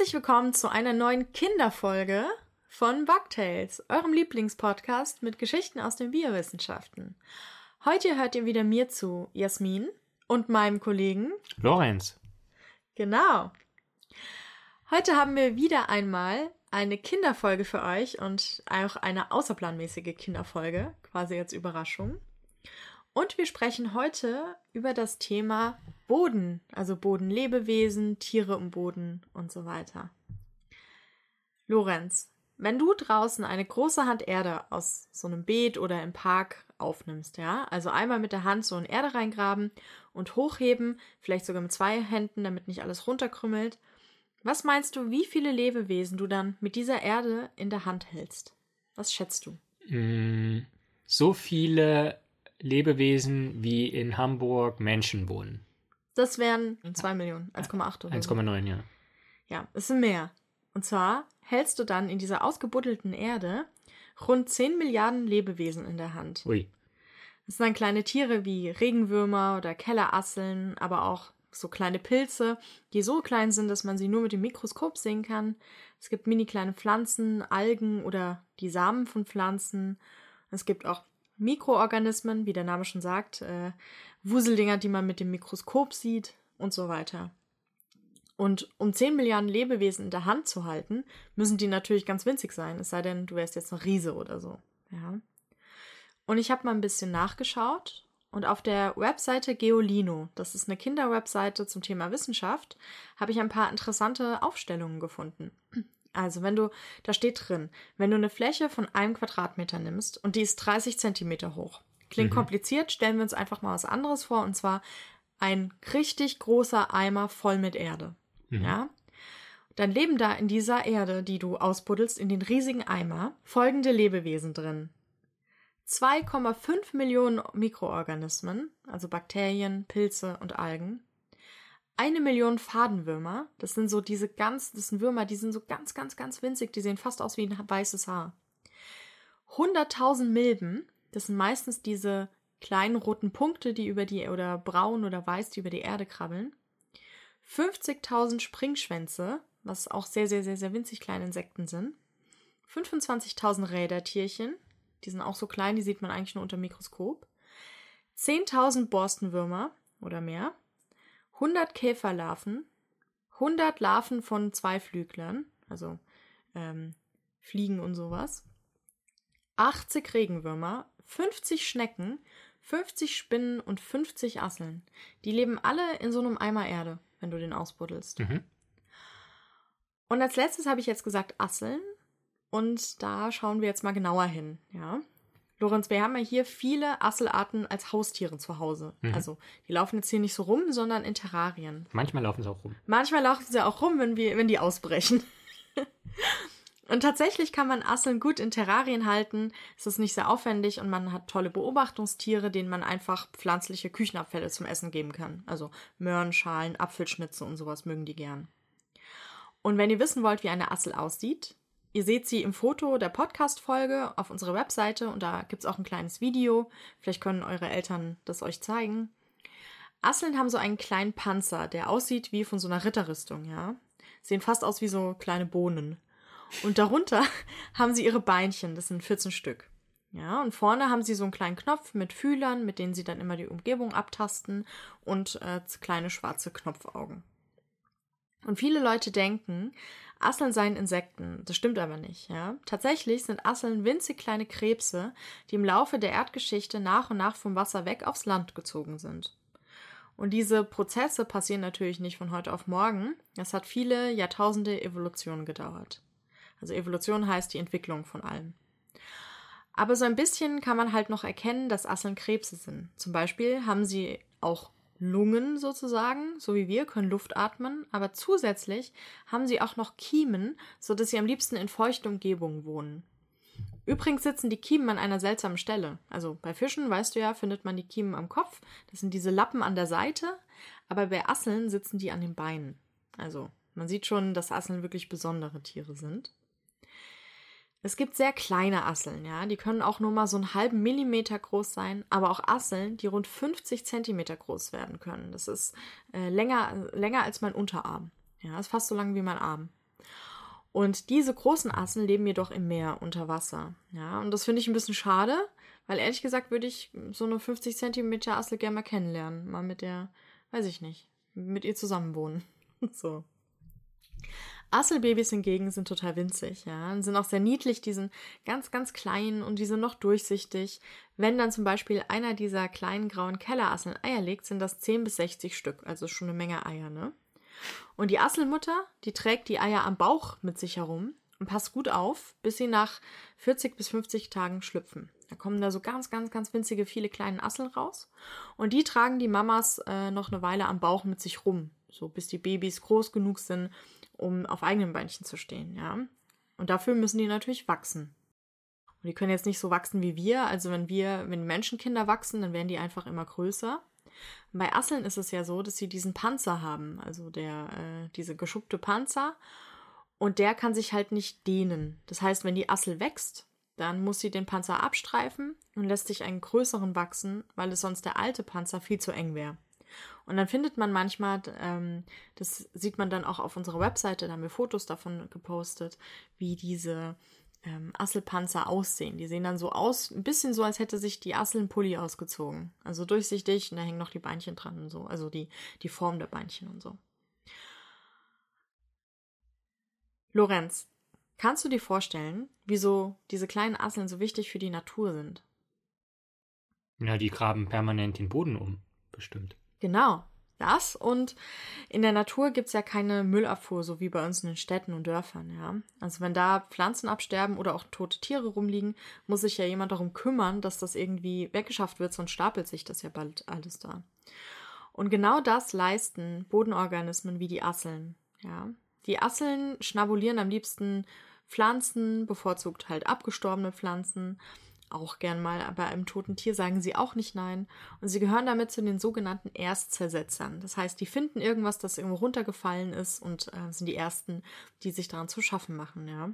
Herzlich willkommen zu einer neuen Kinderfolge von Bugtails, eurem Lieblingspodcast mit Geschichten aus den Biowissenschaften. Heute hört ihr wieder mir zu, Jasmin und meinem Kollegen Lorenz. Genau. Heute haben wir wieder einmal eine Kinderfolge für euch und auch eine außerplanmäßige Kinderfolge, quasi als Überraschung. Und wir sprechen heute über das Thema Boden, also Bodenlebewesen, Tiere im Boden und so weiter. Lorenz, wenn du draußen eine große Hand Erde aus so einem Beet oder im Park aufnimmst, ja, also einmal mit der Hand so in Erde reingraben und hochheben, vielleicht sogar mit zwei Händen, damit nicht alles runterkrümmelt. Was meinst du, wie viele Lebewesen du dann mit dieser Erde in der Hand hältst? Was schätzt du? Mm, so viele Lebewesen wie in Hamburg Menschen wohnen. Das wären 2 Millionen, 1,8 oder 1,9, ja. Ja, es sind mehr. Und zwar hältst du dann in dieser ausgebuddelten Erde rund 10 Milliarden Lebewesen in der Hand. Ui. Das sind dann kleine Tiere wie Regenwürmer oder Kellerasseln, aber auch so kleine Pilze, die so klein sind, dass man sie nur mit dem Mikroskop sehen kann. Es gibt mini kleine Pflanzen, Algen oder die Samen von Pflanzen. Es gibt auch Mikroorganismen, wie der Name schon sagt, äh, Wuseldinger, die man mit dem Mikroskop sieht und so weiter. Und um 10 Milliarden Lebewesen in der Hand zu halten, müssen die natürlich ganz winzig sein, es sei denn, du wärst jetzt ein Riese oder so. Ja. Und ich habe mal ein bisschen nachgeschaut und auf der Webseite Geolino, das ist eine Kinderwebseite zum Thema Wissenschaft, habe ich ein paar interessante Aufstellungen gefunden. Also wenn du, da steht drin, wenn du eine Fläche von einem Quadratmeter nimmst und die ist 30 Zentimeter hoch. Klingt mhm. kompliziert, stellen wir uns einfach mal was anderes vor und zwar ein richtig großer Eimer voll mit Erde. Mhm. Ja? Dann leben da in dieser Erde, die du ausbuddelst, in den riesigen Eimer, folgende Lebewesen drin. 2,5 Millionen Mikroorganismen, also Bakterien, Pilze und Algen, eine Million Fadenwürmer. Das sind so diese ganz, das sind Würmer, die sind so ganz, ganz, ganz winzig. Die sehen fast aus wie ein weißes Haar. 100.000 Milben. Das sind meistens diese kleinen roten Punkte, die über die, oder braun oder weiß, die über die Erde krabbeln. 50.000 Springschwänze, was auch sehr, sehr, sehr, sehr winzig kleine Insekten sind. 25.000 Rädertierchen, die sind auch so klein, die sieht man eigentlich nur unter Mikroskop. 10.000 Borstenwürmer oder mehr. 100 Käferlarven, 100 Larven von Zweiflüglern, also ähm, Fliegen und sowas, 80 Regenwürmer, 50 Schnecken, 50 Spinnen und 50 Asseln. Die leben alle in so einem Eimer Erde, wenn du den ausbuddelst. Mhm. Und als letztes habe ich jetzt gesagt Asseln. Und da schauen wir jetzt mal genauer hin, ja. Lorenz, wir haben ja hier viele Asselarten als Haustiere zu Hause. Mhm. Also die laufen jetzt hier nicht so rum, sondern in Terrarien. Manchmal laufen sie auch rum. Manchmal laufen sie auch rum, wenn, wir, wenn die ausbrechen. und tatsächlich kann man Asseln gut in Terrarien halten. Es ist nicht sehr aufwendig und man hat tolle Beobachtungstiere, denen man einfach pflanzliche Küchenabfälle zum Essen geben kann. Also Möhren, Schalen, Apfelschnitze und sowas mögen die gern. Und wenn ihr wissen wollt, wie eine Assel aussieht, Ihr seht sie im Foto der Podcast-Folge auf unserer Webseite und da gibt's auch ein kleines Video. Vielleicht können eure Eltern das euch zeigen. Asseln haben so einen kleinen Panzer, der aussieht wie von so einer Ritterrüstung, ja. Sehen fast aus wie so kleine Bohnen. Und darunter haben sie ihre Beinchen, das sind 14 Stück. Ja, und vorne haben sie so einen kleinen Knopf mit Fühlern, mit denen sie dann immer die Umgebung abtasten und äh, kleine schwarze Knopfaugen. Und viele Leute denken, Asseln seien Insekten. Das stimmt aber nicht, ja. Tatsächlich sind Asseln winzig kleine Krebse, die im Laufe der Erdgeschichte nach und nach vom Wasser weg aufs Land gezogen sind. Und diese Prozesse passieren natürlich nicht von heute auf morgen. Es hat viele Jahrtausende Evolution gedauert. Also Evolution heißt die Entwicklung von allem. Aber so ein bisschen kann man halt noch erkennen, dass Asseln Krebse sind. Zum Beispiel haben sie auch Lungen sozusagen, so wie wir, können Luft atmen, aber zusätzlich haben sie auch noch Kiemen, so dass sie am liebsten in feuchten Umgebungen wohnen. Übrigens sitzen die Kiemen an einer seltsamen Stelle. Also bei Fischen, weißt du ja, findet man die Kiemen am Kopf. Das sind diese Lappen an der Seite. Aber bei Asseln sitzen die an den Beinen. Also man sieht schon, dass Asseln wirklich besondere Tiere sind. Es gibt sehr kleine Asseln, ja, die können auch nur mal so einen halben Millimeter groß sein, aber auch Asseln, die rund 50 Zentimeter groß werden können. Das ist äh, länger, länger als mein Unterarm. Ja, ist fast so lang wie mein Arm. Und diese großen Asseln leben jedoch im Meer unter Wasser. Ja, und das finde ich ein bisschen schade, weil ehrlich gesagt würde ich so eine 50 Zentimeter Assel gerne mal kennenlernen. Mal mit der, weiß ich nicht, mit ihr zusammenwohnen. so. Asselbabys hingegen sind total winzig, ja, und sind auch sehr niedlich, die sind ganz, ganz klein und die sind noch durchsichtig. Wenn dann zum Beispiel einer dieser kleinen grauen Kellerasseln Eier legt, sind das 10 bis 60 Stück, also schon eine Menge Eier, ne? Und die Asselmutter, die trägt die Eier am Bauch mit sich herum und passt gut auf, bis sie nach 40 bis 50 Tagen schlüpfen. Da kommen da so ganz, ganz, ganz winzige, viele kleine Asseln raus. Und die tragen die Mamas äh, noch eine Weile am Bauch mit sich rum, so bis die Babys groß genug sind, um auf eigenen Beinchen zu stehen, ja. Und dafür müssen die natürlich wachsen. Und die können jetzt nicht so wachsen wie wir. Also wenn wir, wenn Menschenkinder wachsen, dann werden die einfach immer größer. Bei Asseln ist es ja so, dass sie diesen Panzer haben, also der, äh, diese geschuppte Panzer. Und der kann sich halt nicht dehnen. Das heißt, wenn die Assel wächst, dann muss sie den Panzer abstreifen und lässt sich einen größeren wachsen, weil es sonst der alte Panzer viel zu eng wäre. Und dann findet man manchmal, ähm, das sieht man dann auch auf unserer Webseite, da haben wir Fotos davon gepostet, wie diese ähm, Asselpanzer aussehen. Die sehen dann so aus, ein bisschen so, als hätte sich die Assel einen Pulli ausgezogen. Also durchsichtig und da hängen noch die Beinchen dran und so. Also die, die Form der Beinchen und so. Lorenz, kannst du dir vorstellen, wieso diese kleinen Asseln so wichtig für die Natur sind? Ja, die graben permanent den Boden um, bestimmt. Genau, das. Und in der Natur gibt es ja keine Müllabfuhr, so wie bei uns in den Städten und Dörfern, ja. Also wenn da Pflanzen absterben oder auch tote Tiere rumliegen, muss sich ja jemand darum kümmern, dass das irgendwie weggeschafft wird, sonst stapelt sich das ja bald alles da. Und genau das leisten Bodenorganismen wie die Asseln, ja. Die Asseln schnabulieren am liebsten Pflanzen, bevorzugt halt abgestorbene Pflanzen auch gern mal, aber einem toten Tier sagen sie auch nicht nein. Und sie gehören damit zu den sogenannten Erstzersetzern. Das heißt, die finden irgendwas, das irgendwo runtergefallen ist und äh, sind die Ersten, die sich daran zu schaffen machen, ja.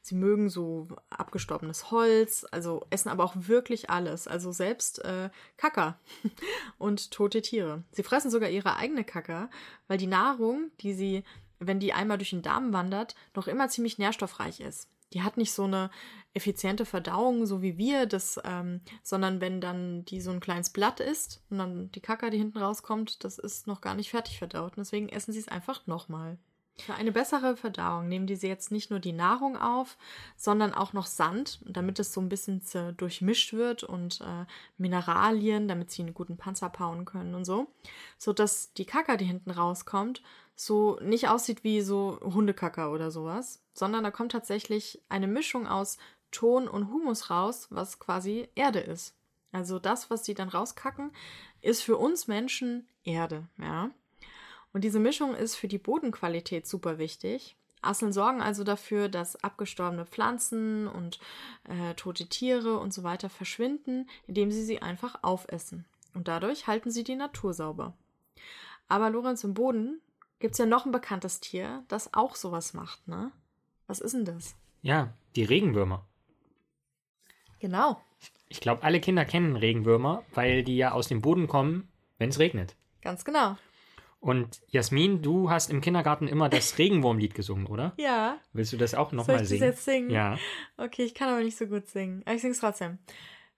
Sie mögen so abgestorbenes Holz, also essen aber auch wirklich alles, also selbst äh, Kacker und tote Tiere. Sie fressen sogar ihre eigene Kacker, weil die Nahrung, die sie, wenn die einmal durch den Darm wandert, noch immer ziemlich nährstoffreich ist die hat nicht so eine effiziente Verdauung, so wie wir, das, ähm, sondern wenn dann die so ein kleines Blatt ist und dann die Kacke, die hinten rauskommt, das ist noch gar nicht fertig verdaut. Und deswegen essen sie es einfach nochmal. Für eine bessere Verdauung nehmen diese jetzt nicht nur die Nahrung auf, sondern auch noch Sand, damit es so ein bisschen durchmischt wird und äh, Mineralien, damit sie einen guten Panzer bauen können und so, so dass die Kacke, die hinten rauskommt, so nicht aussieht wie so Hundekacker oder sowas, sondern da kommt tatsächlich eine Mischung aus Ton und Humus raus, was quasi Erde ist. Also das, was sie dann rauskacken, ist für uns Menschen Erde, ja. Und diese Mischung ist für die Bodenqualität super wichtig. Asseln sorgen also dafür, dass abgestorbene Pflanzen und äh, tote Tiere und so weiter verschwinden, indem sie sie einfach aufessen. Und dadurch halten sie die Natur sauber. Aber Lorenz im Boden gibt es ja noch ein bekanntes Tier, das auch sowas macht, ne? Was ist denn das? Ja, die Regenwürmer. Genau. Ich glaube, alle Kinder kennen Regenwürmer, weil die ja aus dem Boden kommen, wenn es regnet. Ganz genau. Und Jasmin, du hast im Kindergarten immer das Regenwurmlied gesungen, oder? Ja. Willst du das auch nochmal singen? Soll ich das jetzt singen? Ja. Okay, ich kann aber nicht so gut singen. Aber ich sing's trotzdem.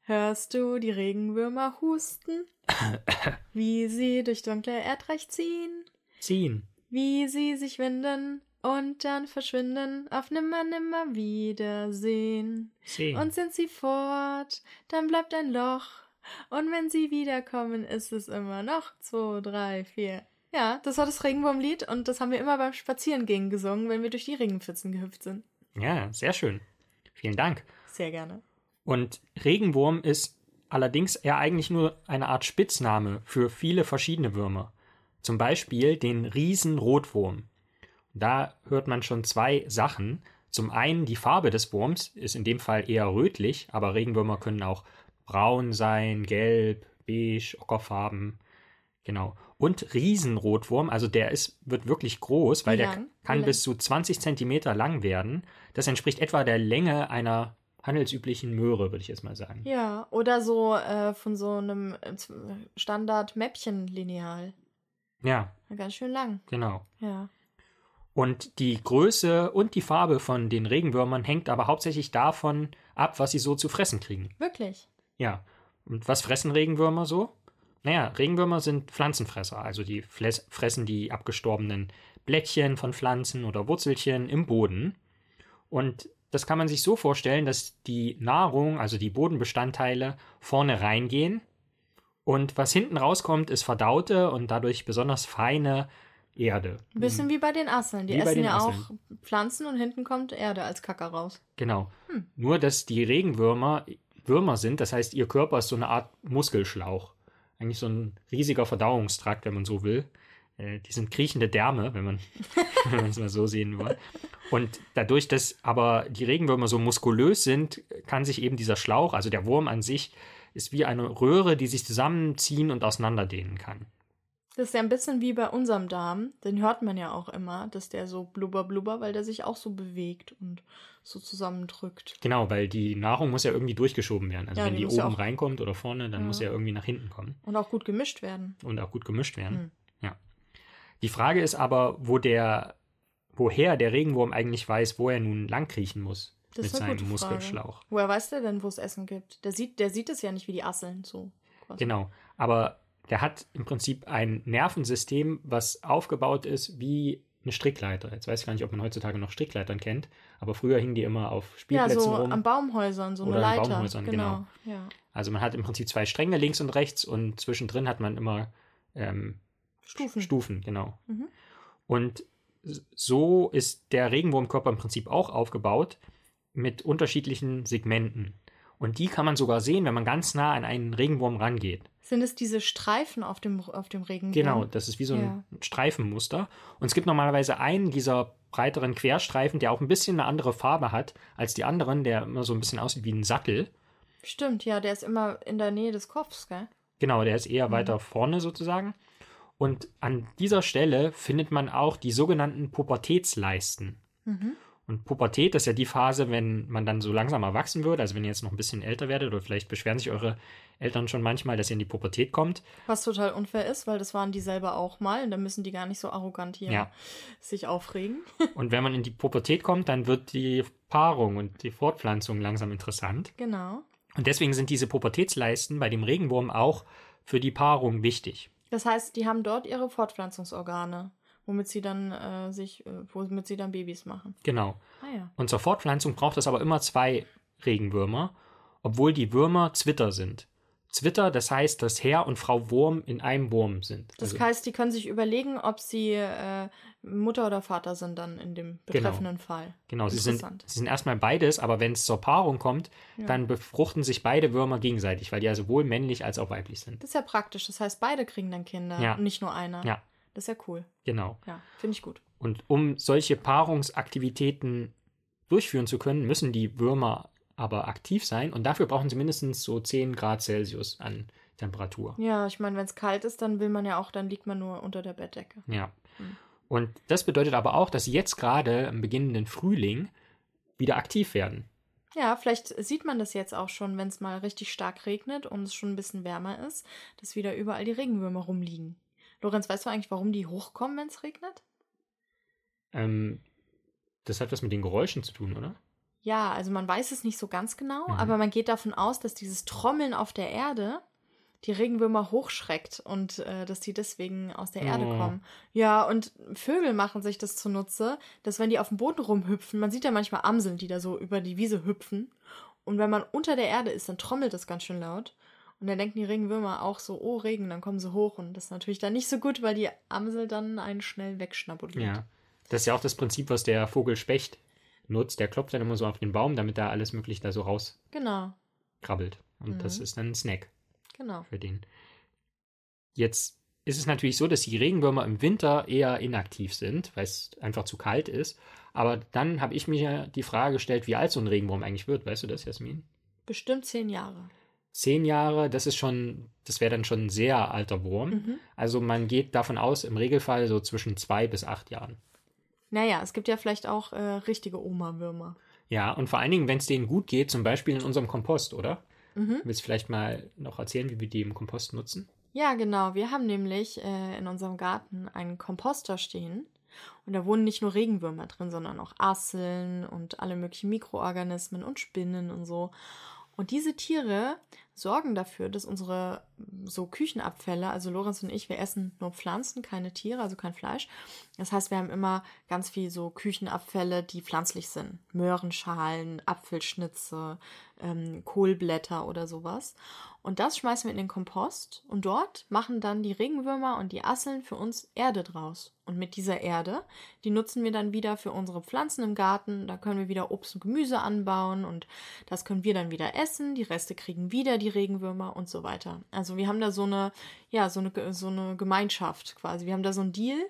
Hörst du die Regenwürmer husten? wie sie durch dunkle Erdreich ziehen? Ziehen. Wie sie sich winden und dann verschwinden auf nimmer, nimmer Wiedersehen. Sehen. Und sind sie fort, dann bleibt ein Loch. Und wenn sie wiederkommen, ist es immer noch zwei, drei, vier. Ja, das war das Regenwurmlied und das haben wir immer beim Spazierengehen gesungen, wenn wir durch die Regenpfützen gehüpft sind. Ja, sehr schön. Vielen Dank. Sehr gerne. Und Regenwurm ist allerdings eher eigentlich nur eine Art Spitzname für viele verschiedene Würmer. Zum Beispiel den Riesenrotwurm. Da hört man schon zwei Sachen. Zum einen die Farbe des Wurms ist in dem Fall eher rötlich, aber Regenwürmer können auch braun sein, gelb, beige, ockerfarben. Genau. Und Riesenrotwurm, also der ist, wird wirklich groß, weil der kann bis zu 20 Zentimeter lang werden. Das entspricht etwa der Länge einer handelsüblichen Möhre, würde ich jetzt mal sagen. Ja, oder so äh, von so einem äh, Standard-Mäppchen-Lineal. Ja. Ganz schön lang. Genau. Ja. Und die Größe und die Farbe von den Regenwürmern hängt aber hauptsächlich davon ab, was sie so zu fressen kriegen. Wirklich? Ja. Und was fressen Regenwürmer so? Naja, Regenwürmer sind Pflanzenfresser, also die fressen die abgestorbenen Blättchen von Pflanzen oder Wurzelchen im Boden. Und das kann man sich so vorstellen, dass die Nahrung, also die Bodenbestandteile, vorne reingehen und was hinten rauskommt, ist verdaute und dadurch besonders feine Erde. Ein bisschen wie bei den Asseln. Die Wie essen ja Asseln. auch Pflanzen und hinten kommt Erde als Kacker raus. Genau. Hm. Nur, dass die Regenwürmer Würmer sind, das heißt, ihr Körper ist so eine Art Muskelschlauch. Eigentlich so ein riesiger Verdauungstrakt, wenn man so will. Äh, Die sind kriechende Därme, wenn man wenn man es mal so sehen will. Und dadurch, dass aber die Regenwürmer so muskulös sind, kann sich eben dieser Schlauch, also der Wurm an sich, ist wie eine Röhre, die sich zusammenziehen und auseinanderdehnen kann. Das ist ja ein bisschen wie bei unserem Darm. Den hört man ja auch immer, dass der so blubber blubber, weil der sich auch so bewegt und so zusammendrückt. Genau, weil die Nahrung muss ja irgendwie durchgeschoben werden. Also Ja, wenn die die ja oben auch- reinkommt oder vorne, dann Ja. muss ja irgendwie nach hinten kommen Und auch gut gemischt werden. und auch gut gemischt werden. Hm. Ja. Die Frage ist aber, wo der, woher der Regenwurm eigentlich weiß, wo er nun langkriechen muss Das mit seinem. Muskelschlauch. Woher weiß der denn, wo es Essen gibt? Der sieht, der sieht es ja nicht wie die Asseln so. quasi. Genau. Aber der hat im Prinzip ein Nervensystem, was aufgebaut ist wie eine Strickleiter. Jetzt weiß ich gar nicht, ob man heutzutage noch Strickleitern kennt, aber früher hingen die immer auf Ja, Spielplätzen so rum. an Baumhäusern, so Oder eine an Leiter. Baumhäusern, genau. Ja. Also man hat im Prinzip zwei Stränge links und rechts und zwischendrin hat man immer ähm, Stufen. Stufen, genau. Mhm. Und so ist der Regenwurmkörper im Prinzip auch aufgebaut mit unterschiedlichen Segmenten. Und die kann man sogar sehen, wenn man ganz nah an einen Regenwurm rangeht. Sind es diese Streifen auf dem, auf dem Regenwurm? Genau, das ist wie so ein Ja. Streifenmuster. Und es gibt normalerweise einen dieser breiteren Querstreifen, der auch ein bisschen eine andere Farbe hat als die anderen, der immer so ein bisschen aussieht wie ein Sattel. Stimmt, ja, der ist immer in der Nähe des Kopfs, gell? Genau, der ist eher Mhm. weiter vorne sozusagen. Und an dieser Stelle findet man auch die sogenannten Pubertätsleisten. Mhm. Und Pubertät ist ja die Phase, wenn man dann so langsam erwachsen wird, also wenn ihr jetzt noch ein bisschen älter werdet oder vielleicht beschweren sich eure Eltern schon manchmal, dass ihr in die Pubertät kommt. Was total unfair ist, weil das waren die selber auch mal und da müssen die gar nicht so arrogant hier Ja. sich aufregen. Und wenn man in die Pubertät kommt, dann wird die Paarung und die Fortpflanzung langsam interessant. Genau. Und deswegen sind diese Pubertätsleisten bei dem Regenwurm auch für die Paarung wichtig. Das heißt, die haben dort ihre Fortpflanzungsorgane, womit sie dann äh, sich, äh, womit sie dann Babys machen. Genau. Ah ja. Und zur Fortpflanzung braucht es aber immer zwei Regenwürmer, obwohl die Würmer Zwitter sind. Zwitter, das heißt, dass Herr und Frau Wurm in einem Wurm sind. Das Also- heißt, die können sich überlegen, ob sie äh, Mutter oder Vater sind dann in dem betreffenden Fall. Genau, sie sind, Interessant. sie sind erstmal beides, aber wenn es zur Paarung kommt, Ja. dann befruchten sich beide Würmer gegenseitig, weil die ja sowohl männlich als auch weiblich sind. Das ist ja praktisch. Das heißt, beide kriegen dann Kinder Ja. und nicht nur einer. Ja. Das ist ja cool. Genau. Ja, finde ich gut. Und um solche Paarungsaktivitäten durchführen zu können, müssen die Würmer aber aktiv sein und dafür brauchen sie mindestens so 10 Grad Celsius an Temperatur. Ja, ich meine, wenn es kalt ist, dann will man ja auch, dann liegt man nur unter der Bettdecke. Ja. Mhm. Und das bedeutet aber auch, dass sie jetzt gerade im beginnenden Frühling wieder aktiv werden. Ja, vielleicht sieht man das jetzt auch schon, wenn es mal richtig stark regnet und es schon ein bisschen wärmer ist, dass wieder überall die Regenwürmer rumliegen. Lorenz, weißt du eigentlich, warum die hochkommen, wenn es regnet? Ähm, das hat was mit den Geräuschen zu tun, oder? Ja, also man weiß es nicht so ganz genau, Mhm. aber man geht davon aus, dass dieses Trommeln auf der Erde die Regenwürmer hochschreckt und äh, dass die deswegen aus der Erde Oh. kommen. Ja, und Vögel machen sich das zunutze, dass wenn die auf dem Boden rumhüpfen, man sieht ja manchmal Amseln, die da so über die Wiese hüpfen. Und wenn man unter der Erde ist, dann trommelt das ganz schön laut. Und dann denken die Regenwürmer auch so, oh Regen, dann kommen sie hoch. Und das ist natürlich dann nicht so gut, weil die Amsel dann einen schnell wegschnabuliert. Ja. Das ist ja auch das Prinzip, was der Vogel Specht nutzt. Der klopft dann immer so auf den Baum, damit da alles möglich da so rauskrabbelt. Genau, Und das Mhm. ist dann ein Snack genau. für den. Jetzt ist es natürlich so, dass die Regenwürmer im Winter eher inaktiv sind, weil es einfach zu kalt ist. Aber dann habe ich mir die Frage gestellt, wie alt so ein Regenwurm eigentlich wird. Weißt du das, Jasmin? Bestimmt zehn Jahre. Zehn Jahre, das ist schon, das wäre dann schon ein sehr alter Wurm. Mhm. Also man geht davon aus, im Regelfall so zwischen zwei bis acht Jahren. Naja, es gibt ja vielleicht auch äh, richtige Oma-Würmer. Ja, und vor allen Dingen, wenn es denen gut geht, zum Beispiel in unserem Kompost, oder? Mhm. Willst du vielleicht mal noch erzählen, wie wir die im Kompost nutzen? Ja, genau. Wir haben nämlich äh, in unserem Garten einen Komposter stehen. Und da wohnen nicht nur Regenwürmer drin, sondern auch Asseln und alle möglichen Mikroorganismen und Spinnen und so. Und diese Tiere sorgen dafür, dass unsere so Küchenabfälle, also Lorenz und ich, wir essen nur Pflanzen, keine Tiere, also kein Fleisch. Das heißt, wir haben immer ganz viel so Küchenabfälle, die pflanzlich sind. Möhrenschalen, Apfelschnitze, ähm, Kohlblätter oder sowas. Und das schmeißen wir in den Kompost und dort machen dann die Regenwürmer und die Asseln für uns Erde draus. Und mit dieser Erde, die nutzen wir dann wieder für unsere Pflanzen im Garten. Da können wir wieder Obst und Gemüse anbauen und das können wir dann wieder essen. Die Reste kriegen wieder die Regenwürmer und so weiter. Also wir haben da so eine, ja, so eine, so eine Gemeinschaft quasi. Wir haben da so einen Deal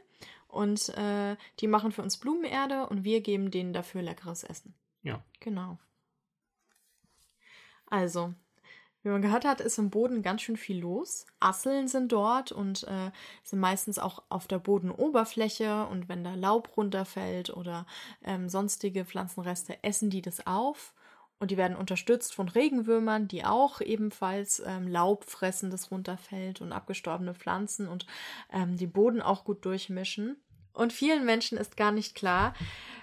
und äh, die machen für uns Blumenerde und wir geben denen dafür leckeres Essen. Ja. Genau. Also, wie man gehört hat, ist im Boden ganz schön viel los. Asseln sind dort und äh, sind meistens auch auf der Bodenoberfläche und wenn da Laub runterfällt oder ähm, sonstige Pflanzenreste, essen die das auf. Und die werden unterstützt von Regenwürmern, die auch ebenfalls ähm, Laub fressen, das runterfällt und abgestorbene Pflanzen und ähm, den Boden auch gut durchmischen. Und vielen Menschen ist gar nicht klar,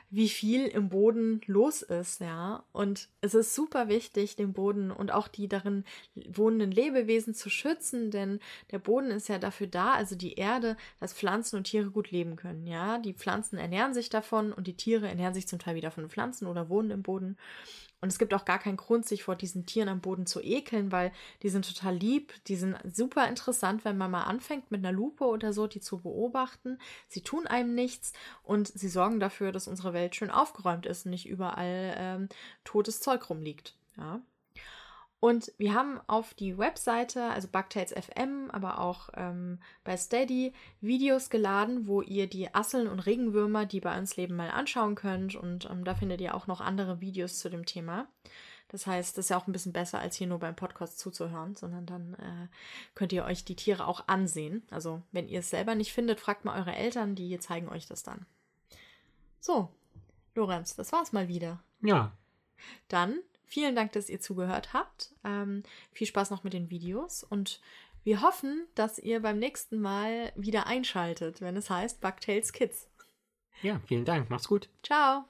wie viel im Boden los ist, ja. Und es ist super wichtig, den Boden und auch die darin wohnenden Lebewesen zu schützen, denn der Boden ist ja dafür da, also die Erde, dass Pflanzen und Tiere gut leben können, ja. Die Pflanzen ernähren sich davon und die Tiere ernähren sich zum Teil wieder von Pflanzen oder wohnen im Boden. Und es gibt auch gar keinen Grund, sich vor diesen Tieren am Boden zu ekeln, weil die sind total lieb, die sind super interessant, wenn man mal anfängt mit einer Lupe oder so, die zu beobachten. Sie tun einem nichts und sie sorgen dafür, dass unsere Welt schön aufgeräumt ist und nicht überall ähm, totes Zeug rumliegt. Ja. Und wir haben auf die Webseite, also Bugtails FM, aber auch ähm, bei Steady, Videos geladen, wo ihr die Asseln und Regenwürmer, die bei uns leben, mal anschauen könnt. Und ähm, da findet ihr auch noch andere Videos zu dem Thema. Das heißt, das ist ja auch ein bisschen besser, als hier nur beim Podcast zuzuhören, sondern dann äh, könnt ihr euch die Tiere auch ansehen. Also, wenn ihr es selber nicht findet, fragt mal eure Eltern, die zeigen euch das dann. So, Lorenz, das war's mal wieder. Ja. Dann Vielen Dank, dass ihr zugehört habt. Ähm, viel Spaß noch mit den Videos und wir hoffen, dass ihr beim nächsten Mal wieder einschaltet, wenn es heißt Bugtails Kids. Ja, vielen Dank. Mach's gut. Ciao.